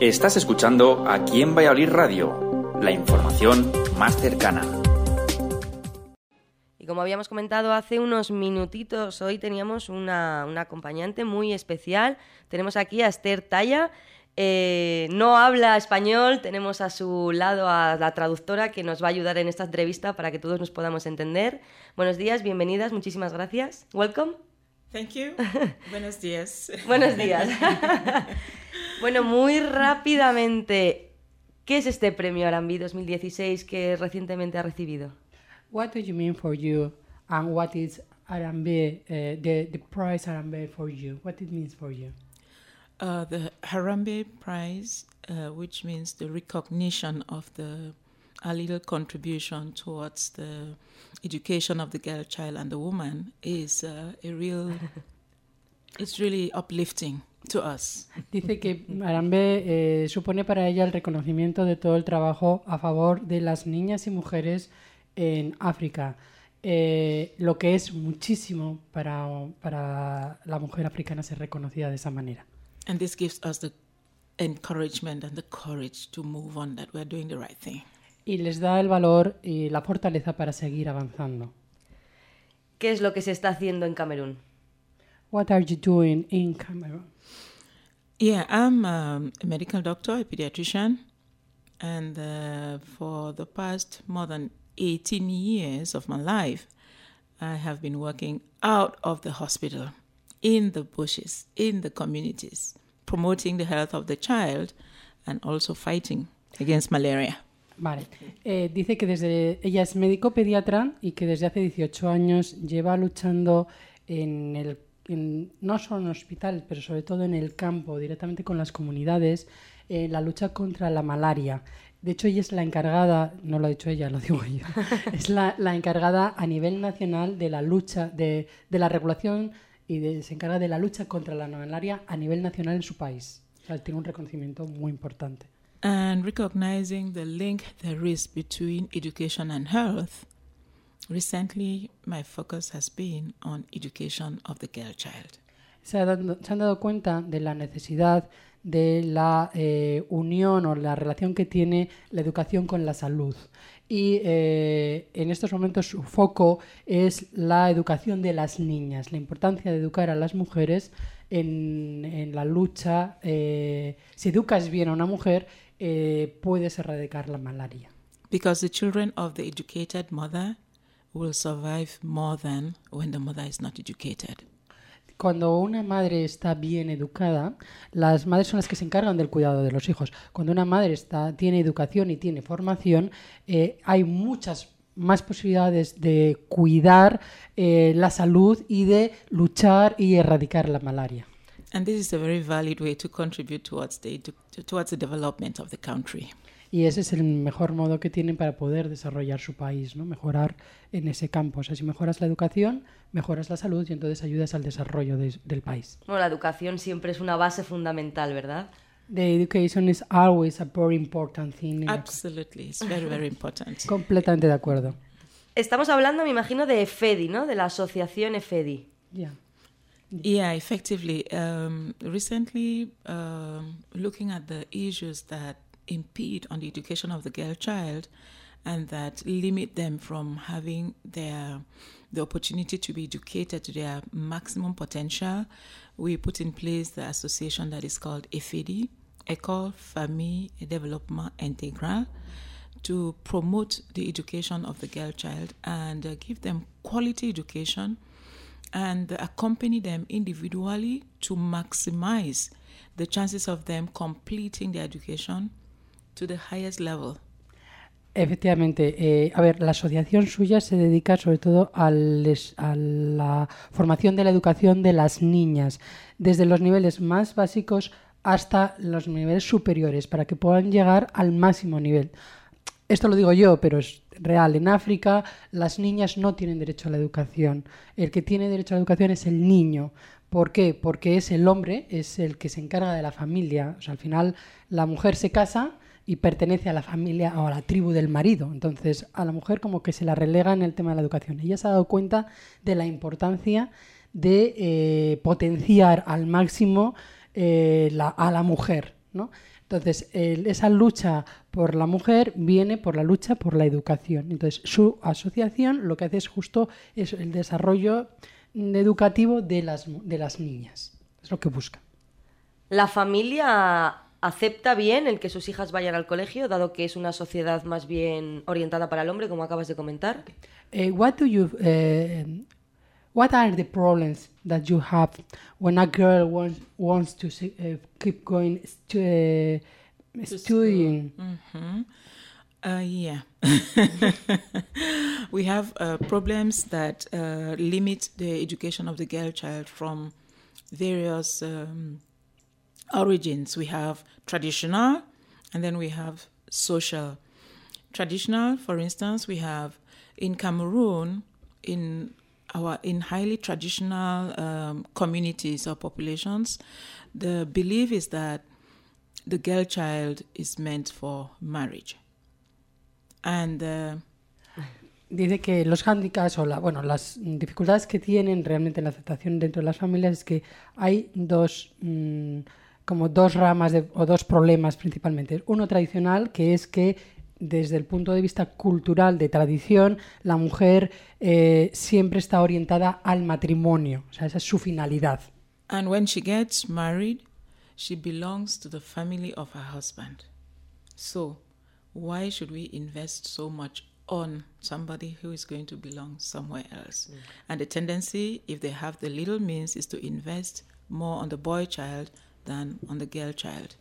Estás escuchando Aquí en Valladolid Radio, la información más cercana. Y como habíamos comentado hace unos minutitos, hoy teníamos una, una acompañante muy especial. Tenemos aquí a Esther Talla. Eh, no habla español, tenemos a su lado a la traductora que nos va a ayudar en esta entrevista para que todos nos podamos entender. Buenos días, bienvenidas, muchísimas gracias. Welcome. Thank you. Buenos días. Buenos días. bueno, muy rápidamente, ¿qué es este premio Arambi 2016 que recientemente ha recibido? What do you mean for you and what is Arambe, uh, the, the prize Arambe for you? What it means for you? Uh, the Harambe Prize, uh, which means the recognition of the a little contribution towards the education of the girl child and the woman, is uh, a real. it's really uplifting to us. Dice que Arambe eh, supone para ella el reconocimiento de todo el trabajo a favor de las niñas y mujeres en África. Eh, lo que es muchísimo para, para la mujer africana ser reconocida de esa manera. And this gives us the encouragement and the courage to move on that we're doing the right thing. Y les da el valor y la fortaleza para seguir avanzando. ¿Qué es lo que se está haciendo en Camerún? What are you doing in Cameroon? Yeah, I'm um, a medical doctor, a pediatrician, and uh, for the past more than 18 years of my life, I have been working out of the hospital, in the bushes, in the communities, promoting the health of the child and also fighting against malaria. Vale. Eh, dice que desde ella es médico pediatra y que desde hace 18 años lleva luchando en el en, no solo en el hospital, pero sobre todo en el campo, directamente con las comunidades, en la lucha contra la malaria. De hecho, ella es la encargada, no lo ha dicho ella, lo digo yo, es la, la encargada a nivel nacional de la lucha, de, de la regulación y de, se encarga de la lucha contra la malaria a nivel nacional en su país. O sea, tiene un reconocimiento muy importante. And recognizing the link there is between education and health, recently my focus has been on education of the girl child. Se, dado- se han dado cuenta de la necesidad de la eh, unión o la relación que tiene la educación con la salud. Y eh, en estos momentos su foco es la educación de las niñas, la importancia de educar a las mujeres en, en la lucha. eh, si educas bien a una mujer, eh, puedes erradicar la malaria. Because the children of the educated mother will survive more than when the mother is not educated. Cuando una madre está bien educada, las madres son las que se encargan del cuidado de los hijos. Cuando una madre está, tiene educación y tiene formación, eh, hay muchas más posibilidades de cuidar eh, la salud y de luchar y erradicar la malaria. And this is a very valid way to contribute towards the, edu- towards the development of the country. Y ese es el mejor modo que tienen para poder desarrollar su país, ¿no? mejorar en ese campo. O sea, si mejoras la educación, mejoras la salud y entonces ayudas al desarrollo de- del país. Bueno, la educación siempre es una base fundamental, ¿verdad? The education is always a very important thing. Absolutely, it's very, very important. Completamente de acuerdo. Estamos hablando, me imagino, de EFEDI, ¿no? De la asociación EFEDI. Yeah. Yeah, effectively. Um, recently, um, looking at the issues that impede on the education of the girl child and that limit them from having their the opportunity to be educated to their maximum potential, we put in place the association that is called EFIDI, École Famille Développement Intégral, to promote the education of the girl child and uh, give them quality education and accompany them individually to maximize the chances of them completing their education to the highest level. Efectivamente, eh, a la asociación suya se dedica sobre todo al es- a la formación de la educación de las niñas, desde los niveles más básicos hasta los niveles superiores, para que puedan llegar al máximo nivel. Esto lo digo yo, pero es real. En África las niñas no tienen derecho a la educación. El que tiene derecho a la educación es el niño. ¿Por qué? Porque es el hombre, es el que se encarga de la familia. O sea, al final la mujer se casa y pertenece a la familia o a la tribu del marido. Entonces, a la mujer como que se la relega en el tema de la educación. Ella se ha dado cuenta de la importancia de eh, potenciar al máximo eh, a la mujer ¿no? Entonces, el- esa lucha por la mujer viene por la lucha por la educación. Entonces, su asociación lo que hace es justo eso, el desarrollo educativo de las, de las niñas. Es lo que busca. ¿La familia acepta bien el que sus hijas vayan al colegio, dado que es una sociedad más bien orientada para el hombre, como acabas de comentar? Eh, what do you eh, what are the problems that you have when a girl wants wants to eh, keep going stu- eh, studying? Mhm. Uh, yeah. we have uh, problems that uh, limit the education of the girl child from various um, origins. We have traditional and then we have social. Traditional, for instance, we have in Cameroon, in our in highly traditional um, communities or populations, the belief is that the girl child is meant for marriage. And uh, Dice que los hándicaps o la, bueno, las dificultades que tienen realmente en la aceptación dentro de las familias es que hay dos mm, como dos ramas de- o dos problemas principalmente. Uno tradicional que es que desde el punto de vista cultural de tradición la mujer eh, siempre está orientada al matrimonio, o sea esa es su finalidad. and when she gets married, she belongs to the family of her husband. So, why should we invest so much on somebody who is going to belong somewhere else? And the tendency, if they have the little means, is to invest more on the boy child than on the girl child.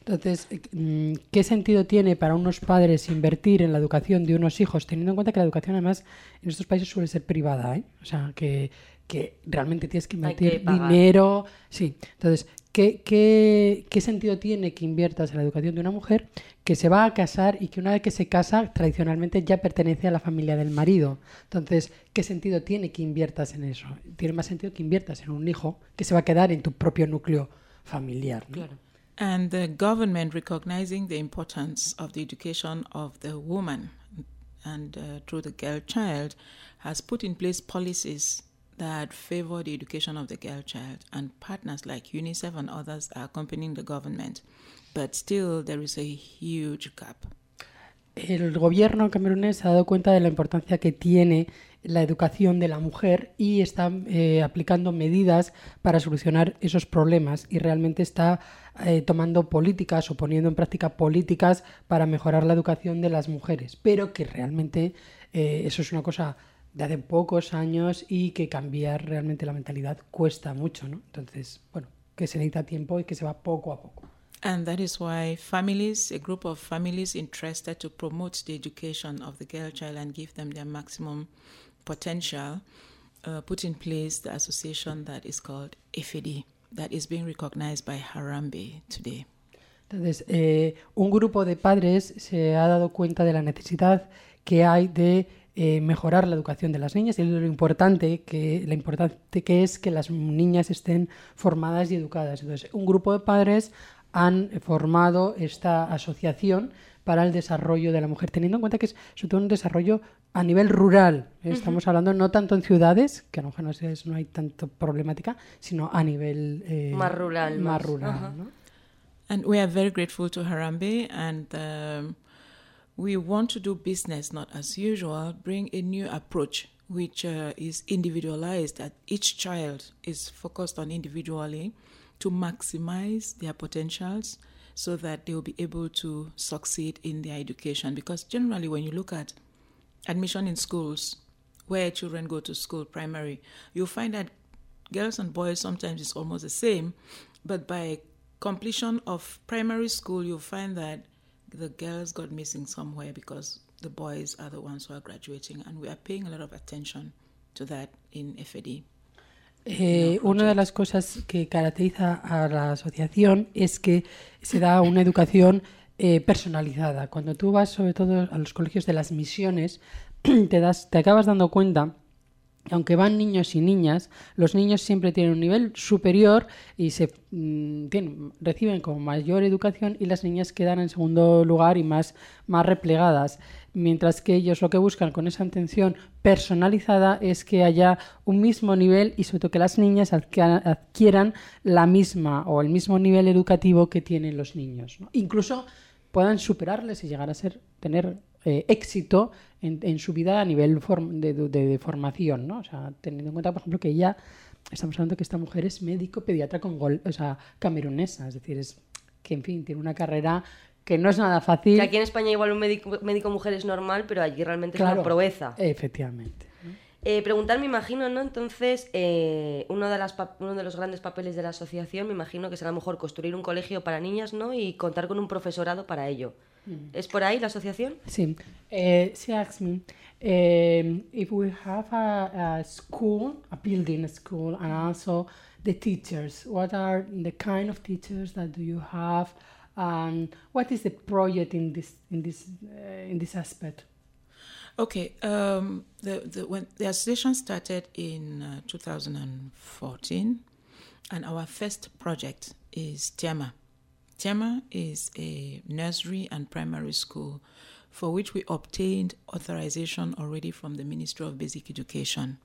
Entonces, eh, mm, ¿qué sentido tiene para unos padres invertir en la educación de unos hijos, teniendo en cuenta que la educación además en estos países suele ser privada? ¿eh? O sea, que, que realmente tienes que que invertir pagar. dinero. Sí, entonces, ¿qué, qué, qué sentido tiene que inviertas en la educación de una mujer que se va a casar y que una vez que se casa, tradicionalmente ya pertenece a la familia del marido? Entonces, ¿qué sentido tiene que inviertas en eso? Tiene más sentido que inviertas en un hijo que se va a quedar en tu propio núcleo familiar. ¿no? And the government recognizing the importance of the education of the woman. And uh, through the girl child has put in place policies that favor the education of the girl child. And partners like UNICEF and others are accompanying the government. But still there is a huge gap. El gobierno camerunés se ha dado cuenta de la importancia que tiene la educación de la mujer y está eh, aplicando medidas para solucionar esos problemas. Y realmente está eh, tomando políticas o poniendo en práctica políticas para mejorar la educación de las mujeres, pero que realmente eh, eso es una cosa de hace pocos años y que cambiar realmente la mentalidad cuesta mucho, ¿no? Entonces, bueno, que se necesita tiempo y que se va poco a poco. And that is why families, a group of families interested to promote the education of the girl child and give them their maximum potential, uh, put in place the association that is called FAD, that is being recognized by Harambe today. Entonces, eh, un grupo de padres se ha dado cuenta de la necesidad que hay de eh, mejorar la educación de las niñas y lo importante que, la importante que es que las niñas estén formadas y educadas. Entonces, un grupo de padres han formado esta asociación para el desarrollo de la mujer, teniendo en cuenta que es sobre todo un desarrollo a nivel rural. Estamos hablando no tanto en ciudades, que a lo mejor en las ciudades no hay tanto problemática, sino a nivel eh, Más rural, Más más. rural Ajá. ¿no? And we are very grateful to Harambe, and um, we want to do business not as usual, bring a new approach which uh, is individualized, that each child is focused on individually to maximize their potentials so that they will be able to succeed in their education. Because generally, when you look at admission in schools, where children go to school, primary, you'll find that girls and boys sometimes it's almost the same, but by completion of primary school, you'll find that the girls got missing somewhere because the boys are the ones who are graduating, and we are paying a lot of attention to that in FAD. Eh, una de las cosas que caracteriza a la asociación es que se da una educación eh, personalizada. Cuando tú vas, sobre todo, a los colegios de las misiones, te, das, te acabas dando cuenta aunque van niños y niñas, los niños siempre tienen un nivel superior y se mm, tienen- reciben como mayor educación y las niñas quedan en segundo lugar y más, más replegadas. Mientras que ellos lo que buscan con esa atención personalizada es que haya un mismo nivel y sobre todo que las niñas adquieran, la misma o el mismo nivel educativo que tienen los niños. Incluso puedan superarles y llegar a ser tener eh, éxito en, su vida a nivel form- de, formación, ¿no? Teniendo en cuenta, por ejemplo, que ella, estamos hablando que esta mujer es médico pediatra con gol, o sea, camerunesa, es decir, es que, en fin, tiene una carrera que no es nada fácil. Que aquí en España igual un médico, médico mujer es normal, pero allí realmente es una proeza. Efectivamente. Eh, preguntar, me imagino, ¿no? Entonces, eh, uno, de las uno de los grandes papeles de la asociación, me imagino que será mejor construir un colegio para niñas, ¿no? Y contar con un profesorado para ello. ¿Es por ahí la asociación? Sí. Eh, she asked me um, if we have a, a school, a building school, and also the teachers. What are the kind of teachers that do you have? And what is the project in this in this uh, in this aspect? Okay, um, the, the, when the association started in uh, 2014, and our first project is Tiama. Tiama is a nursery and primary school for which we obtained authorization already from the Ministry of Basic Education.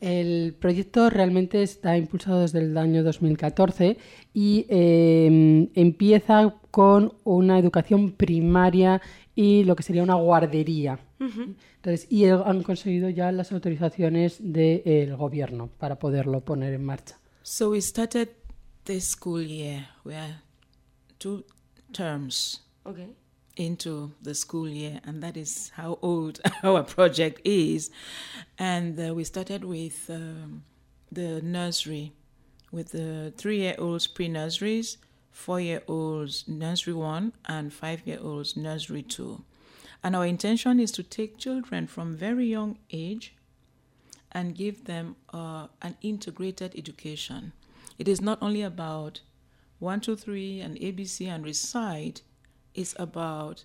El proyecto realmente está impulsado desde el año 2014 y eh, empieza con una educación primaria y lo que sería una guardería. Entonces, y el- han conseguido ya las autorizaciones del gobierno para poderlo poner en marcha. So we started this school year. We are two terms Ok. Into the school year, and that is how old our project is. And uh, we started with um, the nursery, with the three year olds pre nurseries, four year olds nursery one, and five year olds nursery two. And our intention is to take children from very young age and give them uh, an integrated education. It is not only about one, two, three, and ABC and recite, it's about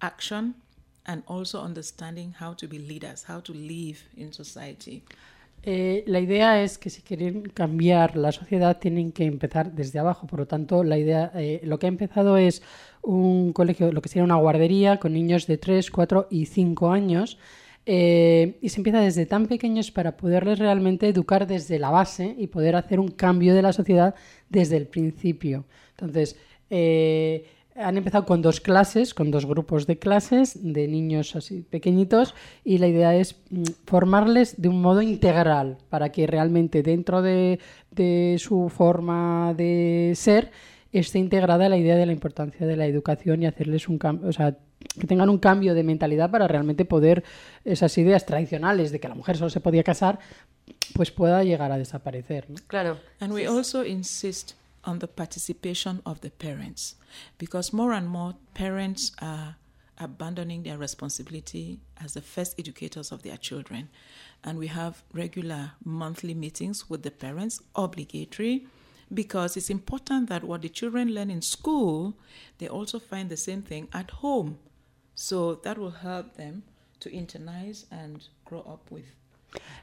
action and also understanding how to be leaders, how to live in society. Eh, la idea es que si quieren cambiar la sociedad tienen que empezar desde abajo. Por lo tanto, la idea, eh, lo que ha empezado es un colegio, lo que sería una guardería con niños de 3, 4 y 5 años. eh, y se empieza desde tan pequeños para poderles realmente educar desde la base y poder hacer un cambio de la sociedad desde el principio. Entonces, eh, han empezado con dos clases, con dos grupos de clases de niños así pequeñitos y la idea es mm, formarles de un modo integral para que realmente dentro de, de su forma de ser esté integrada la idea de la importancia de la educación y hacerles un cambio, o sea, que tengan un cambio de mentalidad para realmente poder esas ideas tradicionales de que la mujer solo se podía casar, pues pueda llegar a desaparecer. ¿no? Claro. And we also insist on the participation of the parents because more and more parents are abandoning their responsibility as the first educators of their children. And we have regular monthly meetings with the parents, obligatory, because it's important that what the children learn in school, they also find the same thing at home. So that will help them to internalize and grow up with.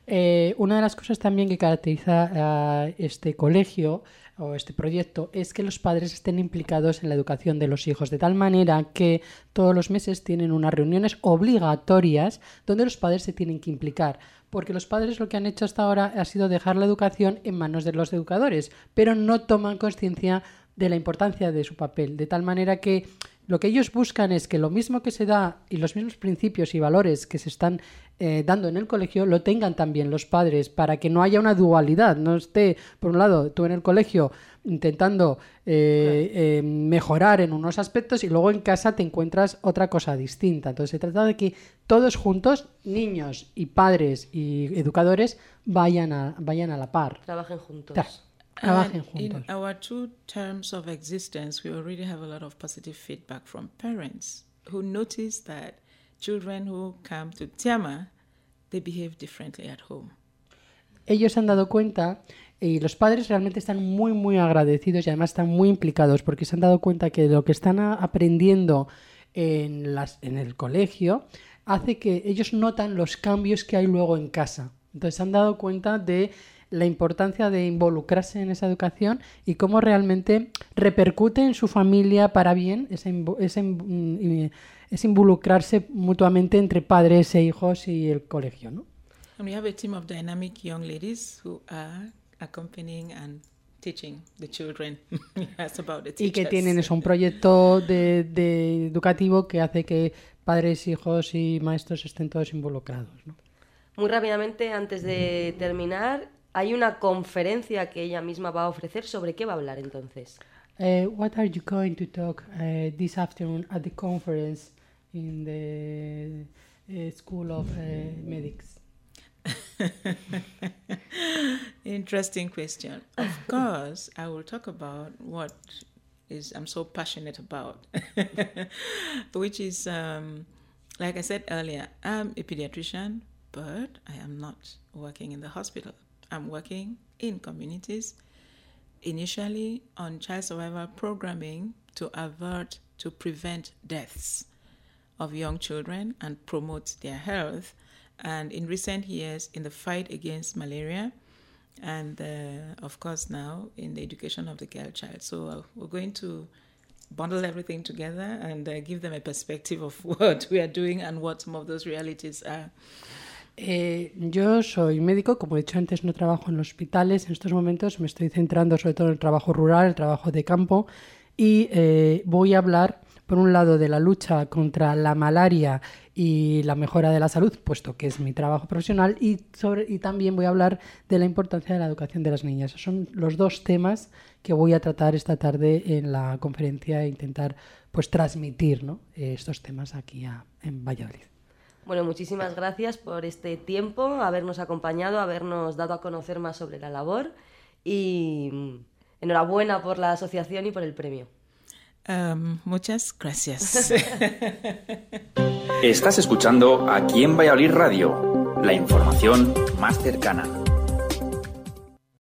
Eh, una de las cosas también que caracteriza este colegio o este proyecto es que los padres estén implicados en la educación de los hijos, de tal manera que todos los meses tienen unas reuniones obligatorias donde los padres se tienen que implicar. Porque los padres lo que han hecho hasta ahora ha sido dejar la educación en manos de los educadores, pero no toman conciencia de la importancia de su papel, de tal manera que lo que ellos buscan es que lo mismo que se da y los mismos principios y valores que se están eh, dando en el colegio lo tengan también los padres para que no haya una dualidad, no esté, por un lado, tú en el colegio intentando eh, eh, mejorar en unos aspectos y luego en casa te encuentras otra cosa distinta. Entonces se trata de que todos juntos, niños y padres y educadores, vayan a, vayan a la par. Trabajen juntos. Tra- trabajen And in juntos. our two terms of existence, we already have a lot of positive feedback from parents who notice that children who come to Tiama, they behave differently at home. ellos se han dado cuenta y los padres realmente están muy, muy agradecidos y además están muy implicados porque se han dado cuenta que lo que están aprendiendo en, las, en el colegio hace que ellos notan los cambios que hay luego en casa. Entonces se han dado cuenta de la importancia de involucrarse en esa educación y cómo realmente repercute en su familia para bien ese, mm, es involucrarse mutuamente entre padres e hijos y el colegio, ¿no? And we have a team of dynamic young ladies who are accompanying and teaching the children. about the y que tienen eso, un proyecto de, de educativo que hace que padres, hijos y maestros estén todos involucrados. ¿no? Muy rápidamente, antes de terminar, hay una conferencia que ella misma va a ofrecer. ¿Sobre qué va a hablar entonces? Uh, what are you going to talk uh, this afternoon at the conference in the uh, School of uh, Medics? Interesting question. Of course, I will talk about what is I'm so passionate about, which is um, like I said earlier, I'm a pediatrician, but I am not working in the hospital. I'm working in communities, initially on child survival programming to avert to prevent deaths of young children and promote their health. And in recent years, in the fight against malaria, and uh, of course now in the education of the girl child. So uh, we're going to bundle everything together and uh, give them a perspective of what we are doing and what some of those realities are. Eh, yo soy médico, como he dicho antes, no trabajo en hospitales. En estos momentos me estoy centrando sobre todo en el trabajo rural, el trabajo de campo, y eh, voy a hablar por un lado, de la lucha contra la malaria y la mejora de la salud, puesto que es mi trabajo profesional, y, sobre, y también voy a hablar de la importancia de la educación de las niñas. son los dos temas que voy a tratar esta tarde en la conferencia e intentar pues, transmitir ¿no? estos temas aquí en Valladolid. Bueno, muchísimas gracias por este tiempo, habernos acompañado, habernos dado a conocer más sobre la labor y enhorabuena por la asociación y por el premio. Um, muchas gracias. Estás escuchando aquí en Valladolid Radio, la información más cercana.